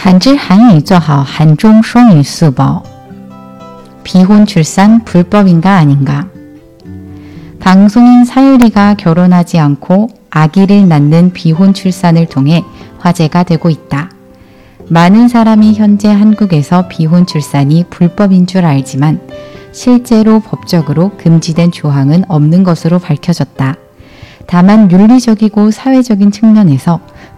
한질 한이 있어하 한중 송이 수보 비혼 출산 불법인가 아닌가 방송인 사유리가 결혼하지 않고 아기를 낳는 비혼 출산을 통해 화제가 되고 있다. 많은 사람이 현재 한국에서 비혼 출산이 불법인 줄 알지만 실제로 법적으로 금지된 조항은 없는 것으로 밝혀졌다. 다만 윤리적이고 사회적인 측면에서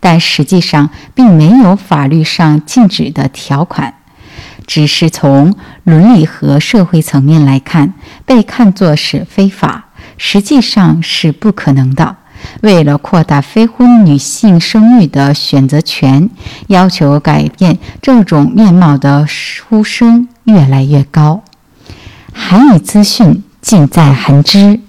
但实际上并没有法律上禁止的条款。只是从伦理和社会层面来看，被看作是非法，实际上是不可能的。为了扩大非婚女性生育的选择权，要求改变这种面貌的呼声越来越高。韩语资讯尽在韩知。